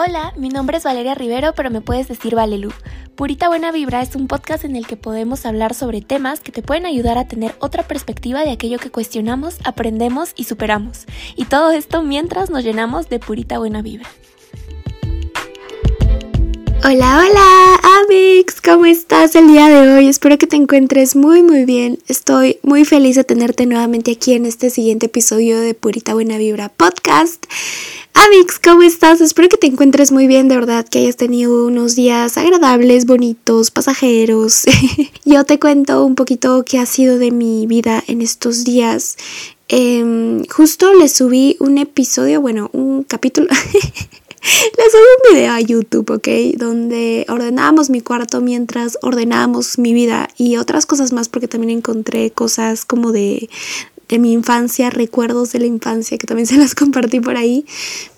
Hola, mi nombre es Valeria Rivero, pero me puedes decir Valelu. Purita Buena Vibra es un podcast en el que podemos hablar sobre temas que te pueden ayudar a tener otra perspectiva de aquello que cuestionamos, aprendemos y superamos. Y todo esto mientras nos llenamos de purita buena vibra. Hola, hola, Amix, ¿cómo estás el día de hoy? Espero que te encuentres muy, muy bien. Estoy muy feliz de tenerte nuevamente aquí en este siguiente episodio de Purita Buena Vibra Podcast. Amix, ¿cómo estás? Espero que te encuentres muy bien, de verdad, que hayas tenido unos días agradables, bonitos, pasajeros. Yo te cuento un poquito qué ha sido de mi vida en estos días. Em, justo le subí un episodio, bueno, un capítulo. Les subí un video a YouTube, ¿ok? Donde ordenábamos mi cuarto mientras ordenábamos mi vida y otras cosas más porque también encontré cosas como de, de mi infancia, recuerdos de la infancia que también se las compartí por ahí.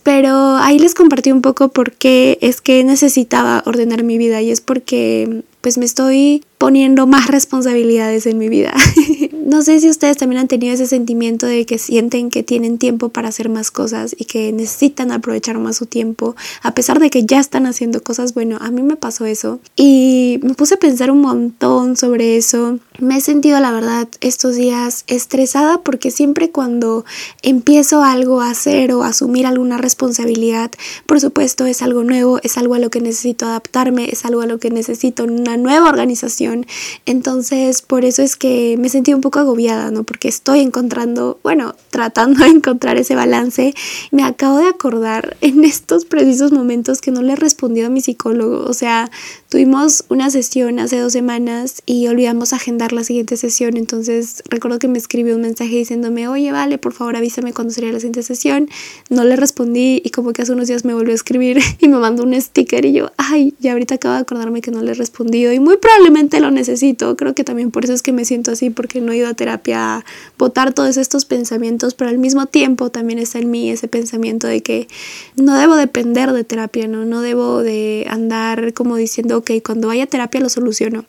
Pero ahí les compartí un poco por qué es que necesitaba ordenar mi vida y es porque pues me estoy poniendo más responsabilidades en mi vida. no sé si ustedes también han tenido ese sentimiento de que sienten que tienen tiempo para hacer más cosas y que necesitan aprovechar más su tiempo, a pesar de que ya están haciendo cosas. Bueno, a mí me pasó eso y me puse a pensar un montón sobre eso. Me he sentido, la verdad, estos días estresada porque siempre cuando empiezo algo a hacer o a asumir alguna responsabilidad, por supuesto, es algo nuevo, es algo a lo que necesito adaptarme, es algo a lo que necesito una nueva organización. Entonces, por eso es que me sentí un poco agobiada, ¿no? Porque estoy encontrando, bueno, tratando de encontrar ese balance. Me acabo de acordar en estos precisos momentos que no le he respondido a mi psicólogo. O sea, tuvimos una sesión hace dos semanas y olvidamos agendar la siguiente sesión. Entonces, recuerdo que me escribió un mensaje diciéndome, oye, vale, por favor avísame cuándo sería la siguiente sesión. No le respondí y como que hace unos días me volvió a escribir y me mandó un sticker y yo, ay, ya ahorita acabo de acordarme que no le he respondido y muy probablemente lo necesito. Creo que también por eso es que me siento así porque no he ido a terapia a botar todos estos pensamientos, pero al mismo tiempo también está en mí ese pensamiento de que no debo depender de terapia, ¿no? No debo de andar como diciendo, ok, cuando vaya a terapia lo soluciono.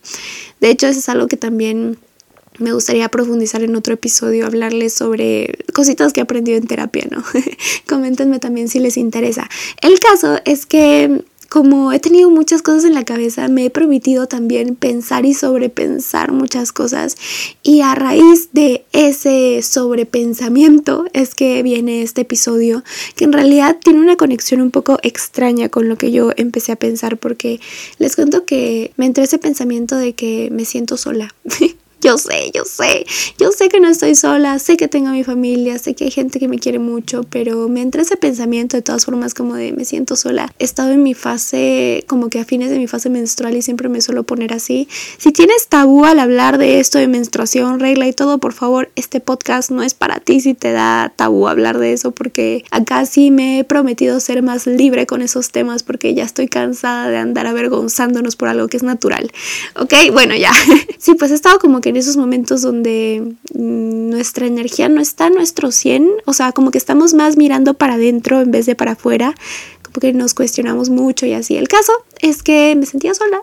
De hecho, eso es algo que también me gustaría profundizar en otro episodio, hablarles sobre cositas que he aprendido en terapia, ¿no? Coméntenme también si les interesa. El caso es que como he tenido muchas cosas en la cabeza, me he permitido también pensar y sobrepensar muchas cosas. Y a raíz de ese sobrepensamiento es que viene este episodio, que en realidad tiene una conexión un poco extraña con lo que yo empecé a pensar, porque les cuento que me entró ese pensamiento de que me siento sola. Yo sé, yo sé, yo sé que no estoy sola, sé que tengo a mi familia, sé que hay gente que me quiere mucho, pero me entra ese pensamiento de todas formas como de me siento sola. He estado en mi fase, como que a fines de mi fase menstrual y siempre me suelo poner así. Si tienes tabú al hablar de esto de menstruación, regla y todo, por favor, este podcast no es para ti si te da tabú hablar de eso, porque acá sí me he prometido ser más libre con esos temas porque ya estoy cansada de andar avergonzándonos por algo que es natural. Ok, bueno, ya. sí, pues he estado como que en esos momentos donde mm, nuestra energía no está a nuestro 100, o sea, como que estamos más mirando para adentro en vez de para afuera, como que nos cuestionamos mucho y así. El caso es que me sentía sola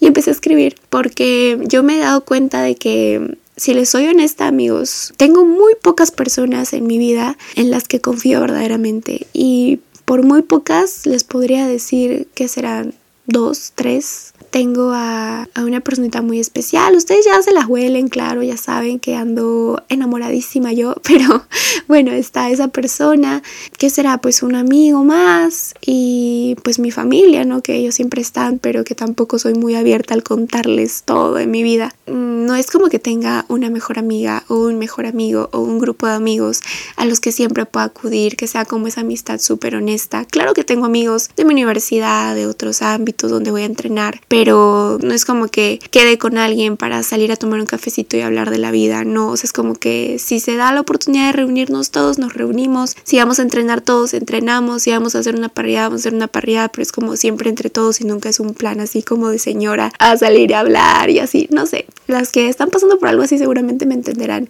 y empecé a escribir porque yo me he dado cuenta de que si les soy honesta, amigos, tengo muy pocas personas en mi vida en las que confío verdaderamente. Y por muy pocas les podría decir que serán dos, tres, tengo a, una personita muy especial. Ustedes ya se la huelen, claro, ya saben que ando enamoradísima yo, pero bueno, está esa persona que será pues un amigo más y pues mi familia, ¿no? Que ellos siempre están, pero que tampoco soy muy abierta al contarles todo en mi vida. Mm, no es como que tenga una mejor amiga o un mejor amigo o un grupo de amigos a los que siempre puedo acudir, que sea como esa amistad súper honesta. Claro que tengo amigos de mi universidad, de otros ámbitos donde voy a entrenar, pero pero no es como que quede con alguien para salir a tomar un cafecito y hablar de la vida, no, o sea, es como que si se da la oportunidad de reunirnos todos, nos reunimos, si vamos a entrenar todos, entrenamos, si vamos a hacer una parrillada, vamos a hacer una parrillada, pero es como siempre entre todos y nunca es un plan así como de señora a salir a hablar y así, no sé, las que están pasando por algo así seguramente me entenderán.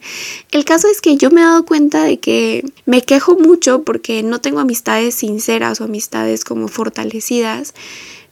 El caso es que yo me he dado cuenta de que me quejo mucho porque no tengo amistades sinceras o amistades como fortalecidas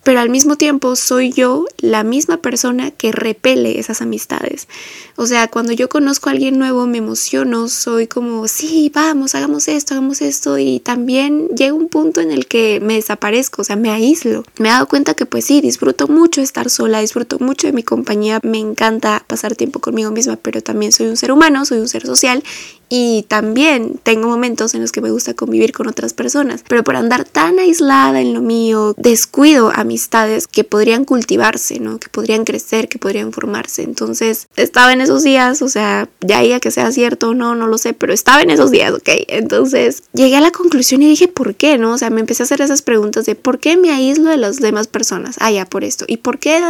pero al mismo tiempo soy yo la misma persona que repele esas amistades. O sea, cuando yo conozco a alguien nuevo me emociono, soy como, sí, vamos, hagamos esto, hagamos esto y también llega un punto en el que me desaparezco, o sea, me aíslo. Me he dado cuenta que pues sí, disfruto mucho estar sola, disfruto mucho de mi compañía, me encanta pasar tiempo conmigo misma, pero también soy un ser humano, soy un ser social y también tengo momentos en los que me gusta convivir con otras personas, pero por andar tan aislada en lo mío, descuido amistades que podrían cultivarse, ¿no? Que podrían crecer, que podrían formarse. Entonces, estaba en esos días, o sea, ya que sea cierto o no, no lo sé, pero estaba en esos días, ¿ok? Entonces, llegué a la conclusión y dije, ¿por qué, no? O sea, me empecé a hacer esas preguntas de ¿por qué me aíslo de las demás personas? Ah, ya por esto. ¿Y por qué?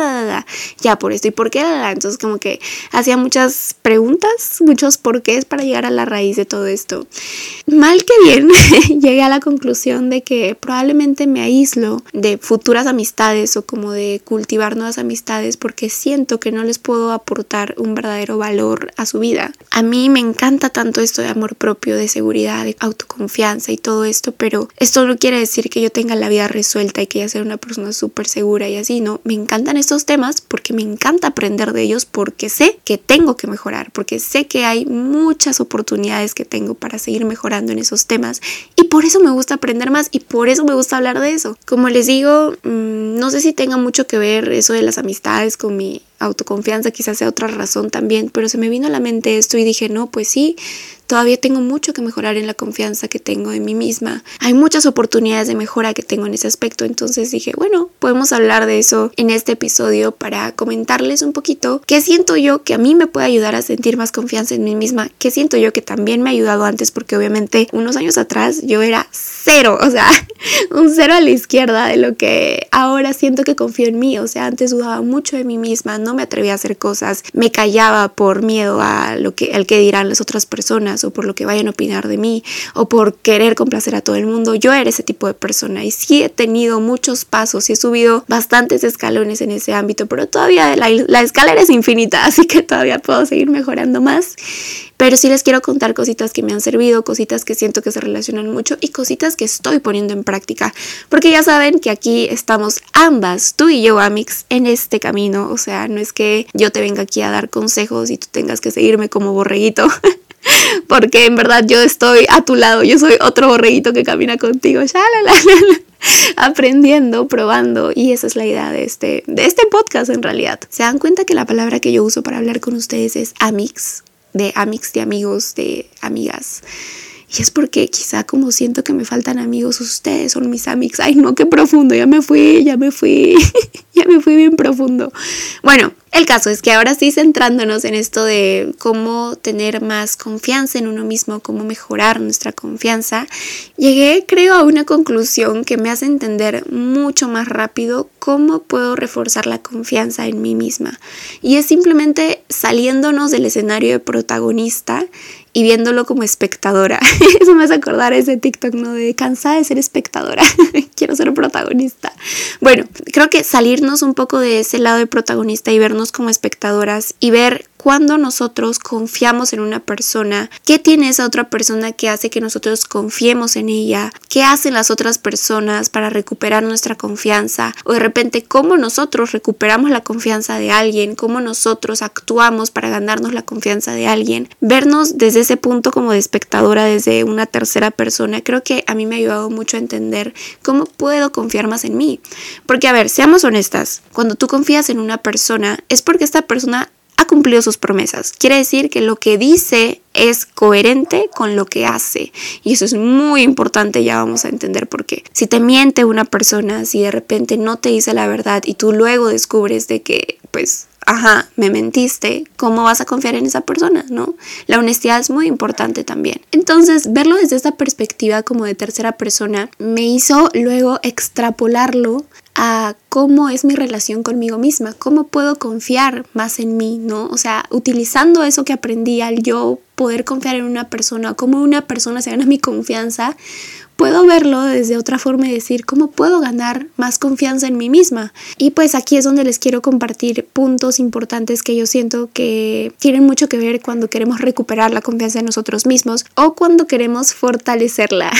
Ya por esto. ¿Y por qué? Entonces, como que hacía muchas preguntas, muchos porqués para llegar a la raíz de todo esto. Mal que bien, llegué a la conclusión de que probablemente me aíslo de futuras amistades o como de cultivar nuevas amistades porque siento que no les puedo aportar un verdadero valor a su vida. A mí me encanta tanto esto de amor propio, de seguridad, de autoconfianza y todo esto, pero esto no quiere decir que yo tenga la vida resuelta y que ya sea una persona súper segura y así, ¿no? Me encantan estos temas porque me encanta aprender de ellos porque sé que tengo que mejorar, porque sé que hay muchas oportunidades que tengo para seguir mejorando en esos temas y por eso me gusta aprender más y por eso me gusta hablar de eso. Como les digo, mm, no sé si tenga mucho que ver eso de las amistades con mi autoconfianza, quizás sea otra razón también, pero se me vino a la mente esto y dije, no, pues sí, Todavía tengo mucho que mejorar en la confianza que tengo en mí misma. Hay muchas oportunidades de mejora que tengo en ese aspecto. Entonces dije, bueno, podemos hablar de eso en este episodio para comentarles un poquito qué siento yo que a mí me puede ayudar a sentir más confianza en mí misma. Qué siento yo que también me ha ayudado antes porque obviamente unos años atrás yo era cero, o sea, un cero a la izquierda de lo que ahora siento que confío en mí. O sea, antes dudaba mucho de mí misma, no me atrevía a hacer cosas, me callaba por miedo a lo que, al que dirán las otras personas o por lo que vayan a opinar de mí o por querer complacer a todo el mundo. Yo era ese tipo de persona y sí he tenido muchos pasos y he subido bastantes escalones en ese ámbito, pero todavía la, la escalera es infinita, así que todavía puedo seguir mejorando más. Pero sí les quiero contar cositas que me han servido, cositas que siento que se relacionan mucho y cositas que estoy poniendo en práctica. Porque ya saben que aquí estamos ambas, tú y yo, Amix, en este camino. O sea, no es que yo te venga aquí a dar consejos y tú tengas que seguirme como borreguito. porque en verdad yo estoy a tu lado, yo soy otro borreguito que camina contigo, aprendiendo, probando y esa es la idea de este, de este podcast en realidad. ¿Se dan cuenta que la palabra que yo uso para hablar con ustedes es amix? De amix, de amigos, de amigas. Y es porque quizá como siento que me faltan amigos, ustedes son mis amigos. Ay, no, qué profundo, ya me fui, ya me fui, ya me fui bien profundo. Bueno, el caso es que ahora sí centrándonos en esto de cómo tener más confianza en uno mismo, cómo mejorar nuestra confianza, llegué creo a una conclusión que me hace entender mucho más rápido cómo puedo reforzar la confianza en mí misma. Y es simplemente saliéndonos del escenario de protagonista y viéndolo como espectadora. Eso me hace acordar ese TikTok, ¿no? De cansada de ser espectadora, quiero ser protagonista. Bueno, creo que salirnos un poco de ese lado de protagonista y vernos como espectadoras y ver cuando nosotros confiamos en una persona, qué tiene esa otra persona que hace que nosotros confiemos en ella, qué hacen las otras personas para recuperar nuestra confianza o de repente cómo nosotros recuperamos la confianza de alguien, cómo nosotros actuamos para ganarnos la confianza de alguien. Vernos desde ese punto como de espectadora, desde una tercera persona, creo que a mí me ha ayudado mucho a entender cómo puedo confiar más en mí. Porque a ver, seamos honestas, cuando tú confías en una persona es porque esta persona ha cumplido sus promesas. Quiere decir que lo que dice es coherente con lo que hace. Y eso es muy importante, ya vamos a entender por qué. Si te miente una persona, si de repente no te dice la verdad y tú luego descubres de que, pues, ajá, me mentiste, ¿cómo vas a confiar en esa persona? ¿No? La honestidad es muy importante también. Entonces, verlo desde esta perspectiva como de tercera persona me hizo luego extrapolarlo a cómo es mi relación conmigo misma, cómo puedo confiar más en mí, ¿no? O sea, utilizando eso que aprendí al yo poder confiar en una persona, cómo una persona se gana mi confianza, puedo verlo desde otra forma y decir cómo puedo ganar más confianza en mí misma. Y pues aquí es donde les quiero compartir puntos importantes que yo siento que tienen mucho que ver cuando queremos recuperar la confianza en nosotros mismos o cuando queremos fortalecerla.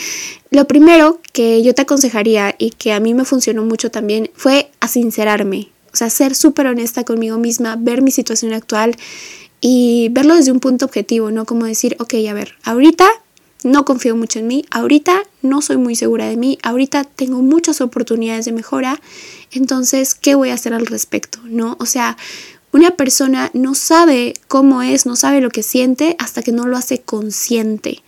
Lo primero que yo te aconsejaría y que a mí me funcionó mucho también fue a sincerarme, o sea, ser súper honesta conmigo misma, ver mi situación actual y verlo desde un punto objetivo, ¿no? Como decir, ok, a ver, ahorita no confío mucho en mí, ahorita no soy muy segura de mí, ahorita tengo muchas oportunidades de mejora, entonces, ¿qué voy a hacer al respecto? ¿No? O sea, una persona no sabe cómo es, no sabe lo que siente hasta que no lo hace consciente.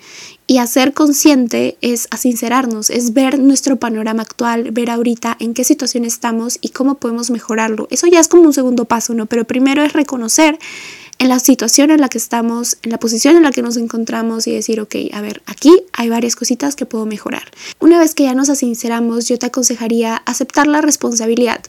Y hacer consciente es sincerarnos, es ver nuestro panorama actual, ver ahorita en qué situación estamos y cómo podemos mejorarlo. Eso ya es como un segundo paso, ¿no? Pero primero es reconocer en la situación en la que estamos, en la posición en la que nos encontramos y decir, ok, a ver, aquí hay varias cositas que puedo mejorar. Una vez que ya nos sinceramos, yo te aconsejaría aceptar la responsabilidad,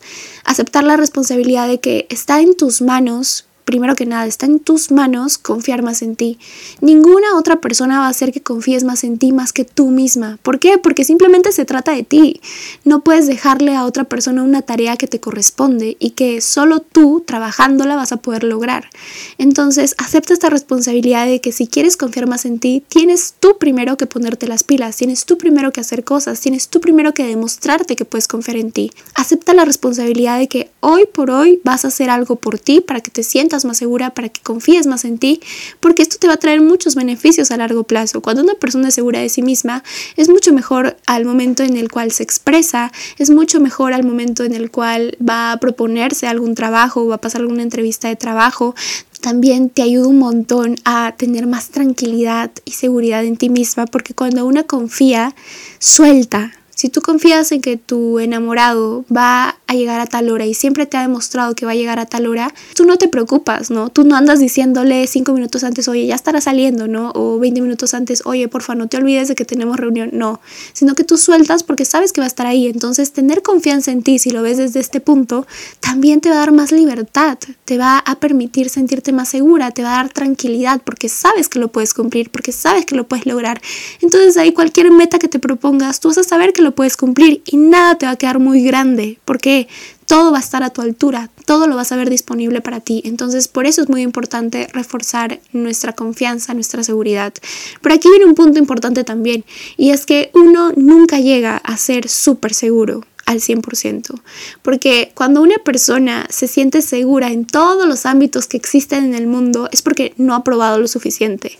aceptar la responsabilidad de que está en tus manos primero que nada, está en tus manos confiar más en ti. Ninguna otra persona va a hacer que confíes más en ti más que tú misma. ¿Por qué? Porque simplemente se trata de ti. No puedes dejarle a otra persona una tarea que te corresponde y que solo tú, trabajándola, vas a poder lograr. Entonces, acepta esta responsabilidad de que si quieres confiar más en ti, tienes tú primero que ponerte las pilas, tienes tú primero que hacer cosas, tienes tú primero que demostrarte que puedes confiar en ti. Acepta la responsabilidad de que hoy por hoy vas a hacer algo por ti para que te más segura, para que confíes más en ti, porque esto te va a traer muchos beneficios a largo plazo. Cuando una persona es segura de sí misma, es mucho mejor al momento en el cual se expresa, es mucho mejor al momento en el cual va a proponerse algún trabajo o va a pasar alguna entrevista de trabajo, también te ayuda un montón a tener más tranquilidad y seguridad en ti misma, porque cuando una confía, suelta, si tú confías en que tu enamorado va a llegar a tal hora y siempre te ha demostrado que va a llegar a tal hora, tú no te preocupas, ¿no? Tú no andas diciéndole cinco minutos antes, oye, ya estará saliendo, ¿no? O 20 minutos antes, oye, porfa, no te olvides de que tenemos reunión. No, sino que tú sueltas porque sabes que va a estar ahí. Entonces, tener confianza en ti, si lo ves desde este punto, también te va a dar más libertad, te va a permitir sentirte más segura, te va a dar tranquilidad porque sabes que lo puedes cumplir, porque sabes que lo puedes lograr. Entonces, ahí cualquier meta que te propongas, tú vas a saber que lo puedes cumplir y nada te va a quedar muy grande, porque todo va a estar a tu altura, todo lo vas a ver disponible para ti. Entonces, por eso es muy importante reforzar nuestra confianza, nuestra seguridad. Pero aquí viene un punto importante también, y es que uno nunca llega a ser súper seguro al 100%. Porque cuando una persona se siente segura en todos los ámbitos que existen en el mundo es porque no ha probado lo suficiente.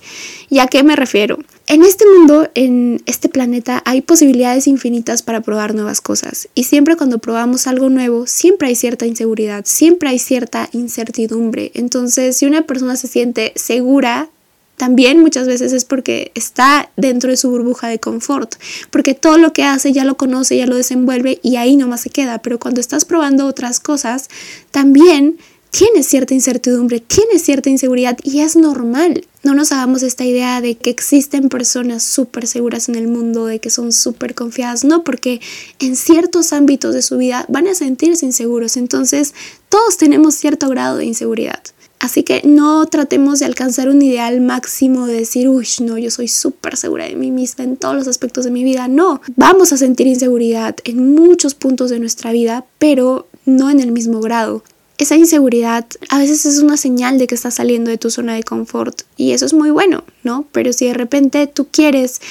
¿Y a qué me refiero? En este mundo, en este planeta, hay posibilidades infinitas para probar nuevas cosas. Y siempre cuando probamos algo nuevo, siempre hay cierta inseguridad, siempre hay cierta incertidumbre. Entonces, si una persona se siente segura también muchas veces es porque está dentro de su burbuja de confort, porque todo lo que hace ya lo conoce, ya lo desenvuelve y ahí nomás se queda, pero cuando estás probando otras cosas, también tienes cierta incertidumbre, tienes cierta inseguridad y es normal. No nos hagamos esta idea de que existen personas súper seguras en el mundo, de que son súper confiadas, no, porque en ciertos ámbitos de su vida van a sentirse inseguros, entonces todos tenemos cierto grado de inseguridad. Así que no tratemos de alcanzar un ideal máximo de decir, uy, no, yo soy súper segura de mí misma en todos los aspectos de mi vida. No, vamos a sentir inseguridad en muchos puntos de nuestra vida, pero no en el mismo grado. Esa inseguridad a veces es una señal de que estás saliendo de tu zona de confort y eso es muy bueno, ¿no? Pero si de repente tú quieres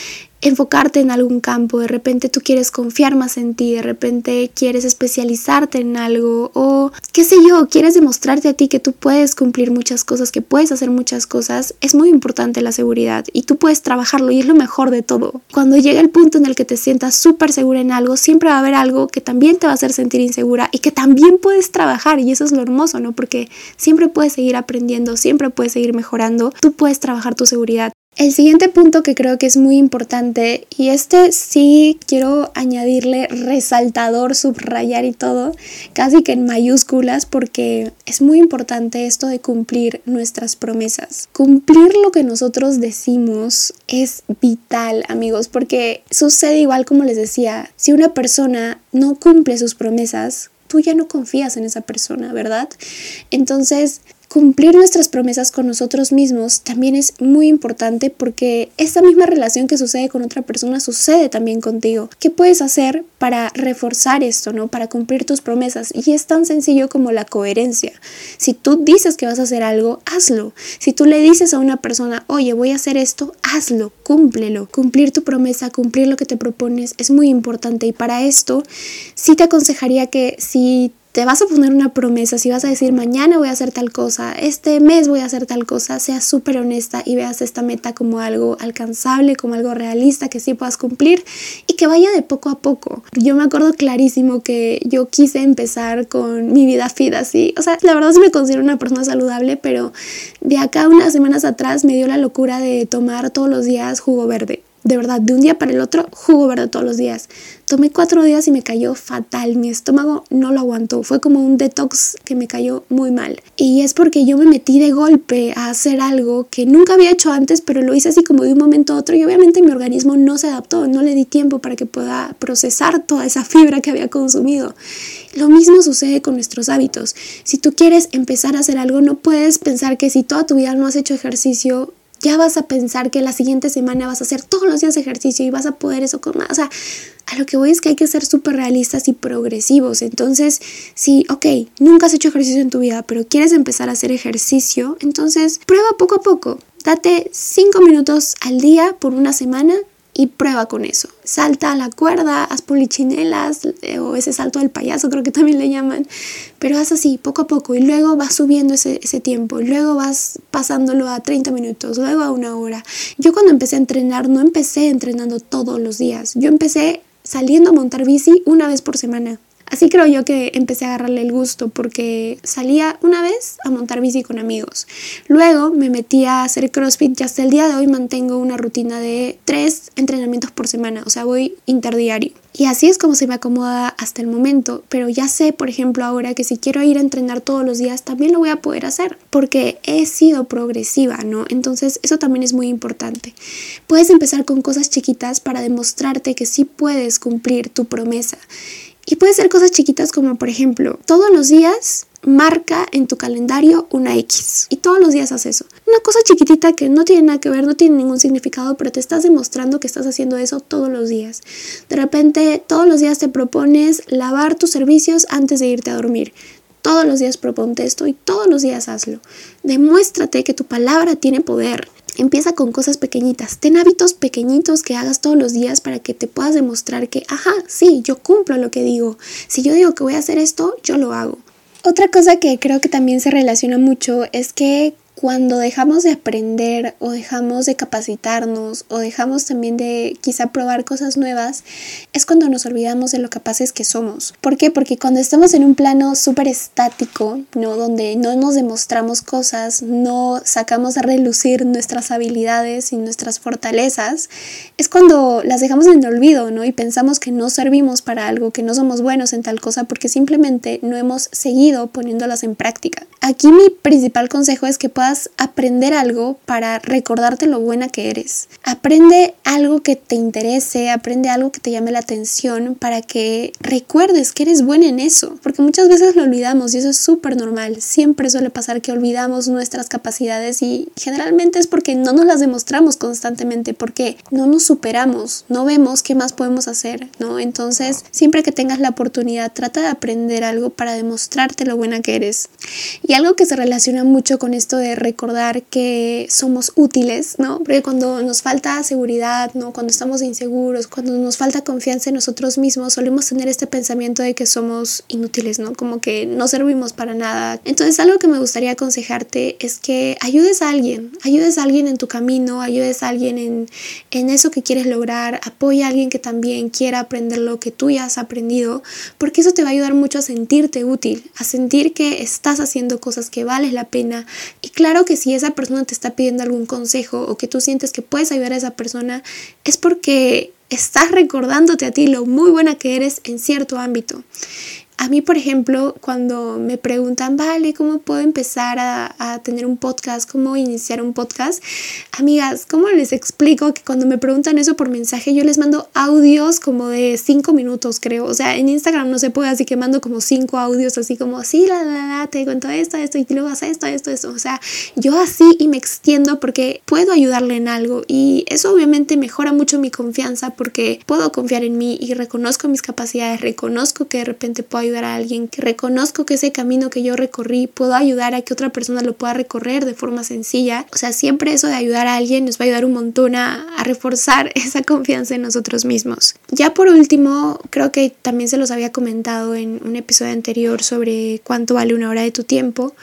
enfocarte en algún campo, de repente tú quieres confiar más en ti, de repente quieres especializarte en algo o qué sé yo, quieres demostrarte a ti que tú puedes cumplir muchas cosas, que puedes hacer muchas cosas, es muy importante la seguridad y tú puedes trabajarlo y es lo mejor de todo. Cuando llega el punto en el que te sientas súper segura en algo, siempre va a haber algo que también te va a hacer sentir insegura y que también puedes trabajar y eso es lo hermoso, ¿no? Porque siempre puedes seguir aprendiendo, siempre puedes seguir mejorando, tú puedes trabajar tu seguridad. El siguiente punto que creo que es muy importante, y este sí quiero añadirle resaltador, subrayar y todo, casi que en mayúsculas, porque es muy importante esto de cumplir nuestras promesas. Cumplir lo que nosotros decimos es vital, amigos, porque sucede igual como les decía, si una persona no cumple sus promesas, tú ya no confías en esa persona, ¿verdad? Entonces, cumplir nuestras promesas con nosotros mismos también es muy importante porque esta misma relación que sucede con otra persona sucede también contigo. ¿Qué puedes hacer para reforzar esto, no? Para cumplir tus promesas. Y es tan sencillo como la coherencia. Si tú dices que vas a hacer algo, hazlo. Si tú le dices a una persona, oye, voy a hacer esto, hazlo, cúmplelo. Cumplir tu promesa, cumplir lo que te propones es muy importante. Y para esto, sí te aconsejaría que si te vas a poner una promesa, si vas a decir mañana voy a hacer tal cosa, este mes voy a hacer tal cosa, seas súper honesta y veas esta meta como algo alcanzable, como algo realista que sí puedas cumplir y que vaya de poco a poco. Yo me acuerdo clarísimo que yo quise empezar con mi vida fit así, o sea, la verdad sí me considero una persona saludable, pero de acá unas semanas atrás me dio la locura de tomar todos los días jugo verde de verdad, de un día para el otro, jugo verde todos los días. Tomé cuatro días y me cayó fatal. Mi estómago no lo aguantó. Fue como un detox que me cayó muy mal. Y es porque yo me metí de golpe a hacer algo que nunca había hecho antes, pero lo hice así como de un momento a otro. Y obviamente mi organismo no se adaptó. No le di tiempo para que pueda procesar toda esa fibra que había consumido. Lo mismo sucede con nuestros hábitos. Si tú quieres empezar a hacer algo, no puedes pensar que si toda tu vida no has hecho ejercicio, ya vas a pensar que la siguiente semana vas a hacer todos los días ejercicio y vas a poder eso con más. O sea, a lo que voy es que hay que ser súper realistas y progresivos. Entonces, si, ok, nunca has hecho ejercicio en tu vida, pero quieres empezar a hacer ejercicio, entonces prueba poco a poco. Date 5 minutos al día por una semana y prueba con eso. Salta a la cuerda, haz polichinelas eh, o ese salto del payaso creo que también le llaman, pero haz así poco a poco y luego vas subiendo ese, ese tiempo, luego vas pasándolo a 30 minutos, luego a una hora. Yo cuando empecé a entrenar no empecé entrenando todos los días, yo empecé saliendo a montar bici una vez por semana. Así creo yo que empecé a agarrarle el gusto porque salía una vez a montar bici con amigos. Luego me metí a hacer CrossFit y hasta el día de hoy mantengo una rutina de tres entrenamientos por semana, o sea, voy interdiario. Y así es como se me acomoda hasta el momento, pero ya sé, por ejemplo, ahora que si quiero ir a entrenar todos los días, también lo voy a poder hacer, porque he sido progresiva, ¿no? Entonces, eso también es muy importante. Puedes empezar con cosas chiquitas para demostrarte que sí puedes cumplir tu promesa. Y puede ser cosas chiquitas como por ejemplo, todos los días marca en tu calendario una X y todos los días haces eso. Una cosa chiquitita que no tiene nada que ver, no tiene ningún significado, pero te estás demostrando que estás haciendo eso todos los días. De repente, todos los días te propones lavar tus servicios antes de irte a dormir. Todos los días proponte esto y todos los días hazlo. Demuéstrate que tu palabra tiene poder. Empieza con cosas pequeñitas. Ten hábitos pequeñitos que hagas todos los días para que te puedas demostrar que, ajá, sí, yo cumplo lo que digo. Si yo digo que voy a hacer esto, yo lo hago. Otra cosa que creo que también se relaciona mucho es que cuando dejamos de aprender o dejamos de capacitarnos o dejamos también de quizá probar cosas nuevas, es cuando nos olvidamos de lo capaces que somos. ¿Por qué? Porque cuando estamos en un plano súper estático, ¿no? Donde no nos demostramos cosas, no sacamos a relucir nuestras habilidades y nuestras fortalezas, es cuando las dejamos en el olvido, ¿no? Y pensamos que no servimos para algo, que no somos buenos en tal cosa porque simplemente no hemos seguido poniéndolas en práctica. Aquí mi principal consejo es que puedas aprender algo para recordarte lo buena que eres. Aprende algo que te interese, aprende algo que te llame la atención para que recuerdes que eres buena en eso, porque muchas veces lo olvidamos y eso es súper normal. Siempre suele pasar que olvidamos nuestras capacidades y generalmente es porque no nos las demostramos constantemente, porque no nos superamos, no vemos qué más podemos hacer, ¿no? Entonces, siempre que tengas la oportunidad, trata de aprender algo para demostrarte lo buena que eres. Algo que se relaciona mucho con esto de recordar que somos útiles, ¿no? Porque cuando nos falta seguridad, ¿no? Cuando estamos inseguros, cuando nos falta confianza en nosotros mismos, solemos tener este pensamiento de que somos inútiles, ¿no? Como que no servimos para nada. Entonces, algo que me gustaría aconsejarte es que ayudes a alguien, ayudes a alguien en tu camino, ayudes a alguien en, en eso que quieres lograr, apoya a alguien que también quiera aprender lo que tú ya has aprendido, porque eso te va a ayudar mucho a sentirte útil, a sentir que estás haciendo cosas que vales la pena. Y claro que si esa persona te está pidiendo algún consejo o que tú sientes que puedes ayudar a esa persona, es porque estás recordándote a ti lo muy buena que eres en cierto ámbito. A mí, por ejemplo, cuando me preguntan, vale, ¿cómo puedo empezar a, a, tener un podcast? ¿Cómo iniciar un podcast? Amigas, ¿cómo les explico que cuando me preguntan eso por mensaje, yo les mando audios como de cinco minutos, creo? O sea, en Instagram no se puede, así que mando como cinco audios, así como, sí, la, la, la, te cuento esto, esto, y luego haces esto, esto, esto. O sea, yo así y me extiendo porque puedo ayudarle en algo y eso obviamente mejora mucho mi confianza porque puedo confiar en mí y reconozco mis capacidades, reconozco que de repente puedo ayudar a alguien, que reconozco que ese camino que yo recorrí puedo ayudar a que otra persona lo pueda recorrer de forma sencilla. O sea, siempre eso de ayudar a alguien nos va a ayudar un montón a, a reforzar esa confianza en nosotros mismos. Ya por último, creo que también se los había comentado en un episodio anterior sobre cuánto vale una hora de tu tiempo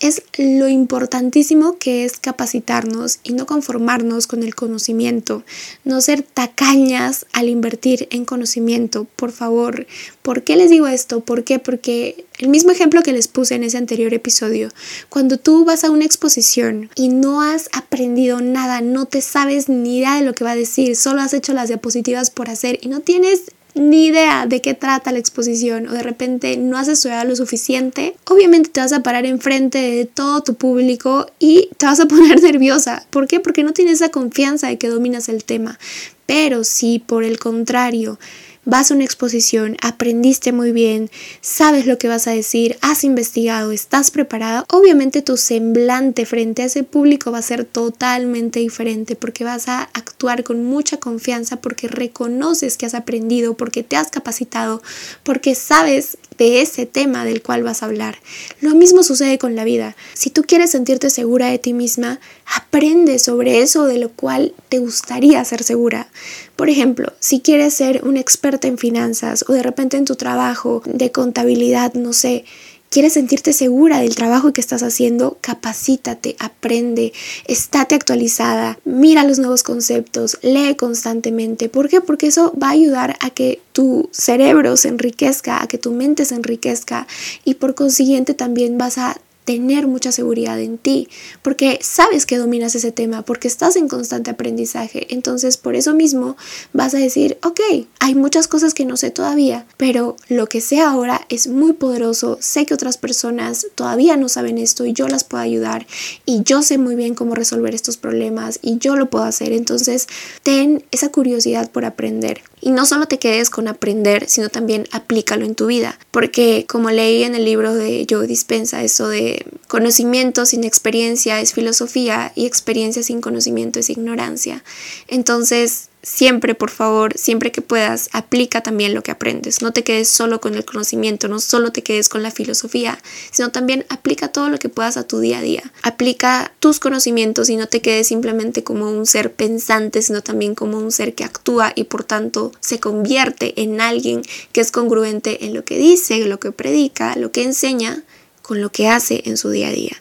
es lo importantísimo que es capacitarnos y no conformarnos con el conocimiento, no ser tacañas al invertir en conocimiento, por favor. ¿Por qué les digo esto? ¿Por qué? Porque el mismo ejemplo que les puse en ese anterior episodio, cuando tú vas a una exposición y no has aprendido nada, no te sabes ni idea de lo que va a decir, solo has hecho las diapositivas por hacer y no tienes ni idea de qué trata la exposición o de repente no has estudiado lo suficiente, obviamente te vas a parar enfrente de todo tu público y te vas a poner nerviosa. ¿Por qué? Porque no tienes esa confianza de que dominas el tema. Pero si por el contrario vas a una exposición, aprendiste muy bien, sabes lo que vas a decir, has investigado, estás preparado, obviamente tu semblante frente a ese público va a ser totalmente diferente porque vas a actuar con mucha confianza porque reconoces que has aprendido, porque te has capacitado, porque sabes de ese tema del cual vas a hablar. Lo mismo sucede con la vida. Si tú quieres sentirte segura de ti misma, aprende sobre eso de lo cual te gustaría ser segura. Por ejemplo, si quieres ser una experta en finanzas o de repente en tu trabajo de contabilidad, no sé, quieres sentirte segura del trabajo que estás haciendo, capacítate, aprende, estate actualizada, mira los nuevos conceptos, lee constantemente. ¿Por qué? Porque eso va a ayudar a que tu cerebro se enriquezca, a que tu mente se enriquezca y por consiguiente también vas a tener mucha seguridad en ti, porque sabes que dominas ese tema, porque estás en constante aprendizaje. Entonces, por eso mismo vas a decir, ok, hay muchas cosas que no sé todavía, pero lo que sé ahora es muy poderoso. Sé que otras personas todavía no saben esto y yo las puedo ayudar y yo sé muy bien cómo resolver estos problemas y yo lo puedo hacer. Entonces, ten esa curiosidad por aprender. Y no solo te quedes con aprender, sino también aplícalo en tu vida. Porque como leí en el libro de Joe Dispensa, eso de conocimiento sin experiencia es filosofía y experiencia sin conocimiento es ignorancia. Entonces, siempre, por favor, siempre que puedas, aplica también lo que aprendes. No te quedes solo con el conocimiento, no solo te quedes con la filosofía, sino también aplica todo lo que puedas a tu día a día. Aplica tus conocimientos y no te quedes simplemente como un ser pensante, sino también como un ser que actúa y por tanto se convierte en alguien que es congruente en lo que dice, lo que predica, lo que enseña con lo que hace en su día a día.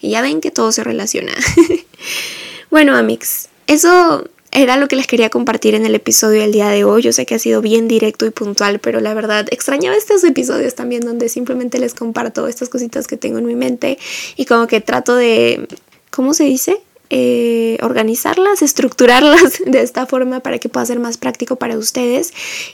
Y ya ven que todo se relaciona. bueno, amigos, eso era lo que les quería compartir en el episodio del día de hoy. Yo sé que ha sido bien directo y puntual, pero la verdad extrañaba estos episodios también donde simplemente les comparto estas cositas que tengo en mi mente y como que trato de, ¿cómo se dice? Eh, organizarlas, estructurarlas de esta forma para que pueda ser más práctico para ustedes.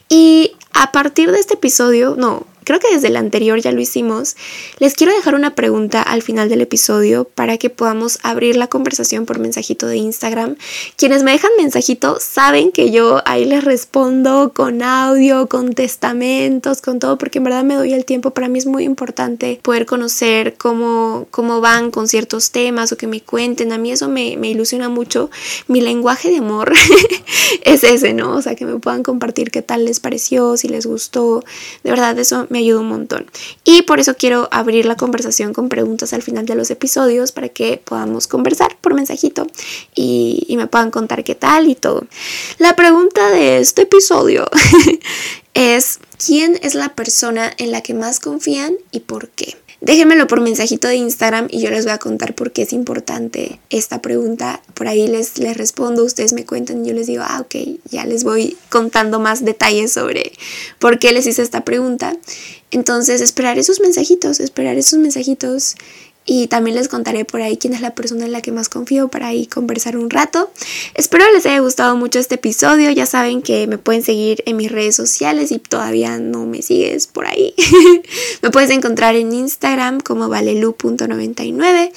Y a partir de este episodio, no, creo que desde el anterior ya lo hicimos, les quiero dejar una pregunta al final del episodio para que podamos abrir la conversación por mensajito de Instagram. Quienes me dejan mensajito saben que yo ahí les respondo con audio, con testamentos, con todo, porque en verdad me doy el tiempo. Para mí es muy importante poder conocer cómo, cómo van con ciertos temas o que me cuenten. A mí eso me, me ilusiona mucho. Mi lenguaje de amor es ese, ¿no? O sea, que me puedan compartir qué tal les pareció, si les gustó. De verdad, eso me me ayuda un montón. Y por eso quiero abrir la conversación con preguntas al final de los episodios para que podamos conversar por mensajito y, y me puedan contar qué tal y todo. La pregunta de este episodio es, ¿quién es la persona en la que más confían y por qué? Déjenmelo por mensajito de Instagram y yo les voy a contar por qué es importante esta pregunta. Por ahí les, les respondo, ustedes me cuentan y yo les digo, ah, ok, ya les voy contando más detalles sobre por qué les hice esta pregunta. Entonces, esperar esos mensajitos, esperar esos mensajitos y también les contaré por ahí quién es la persona en la que más confío para ahí conversar un rato. Espero les haya gustado mucho este episodio. Ya saben que me pueden seguir en mis redes sociales y todavía no me sigues por ahí. me puedes encontrar en Instagram como valelu.99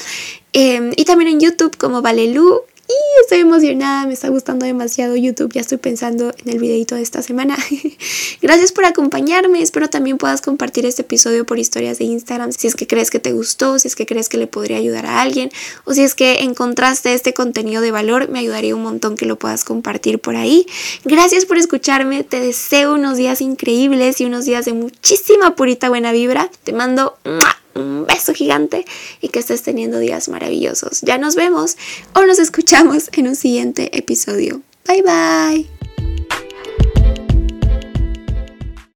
em, y también en YouTube como valelu y estoy emocionada, me está gustando demasiado YouTube, ya estoy pensando en el videito de esta semana. Gracias por acompañarme, espero también puedas compartir este episodio por historias de Instagram si es que crees que te gustó, si es que crees que le podría ayudar a alguien o si es que encontraste este contenido de valor, me ayudaría un montón que lo puedas compartir por ahí. Gracias por escucharme, te deseo unos días increíbles y unos días de muchísima purita buena vibra. Te mando un beso gigante y que estés teniendo días maravillosos. Ya nos vemos o nos escuchamos en un siguiente episodio. Bye bye.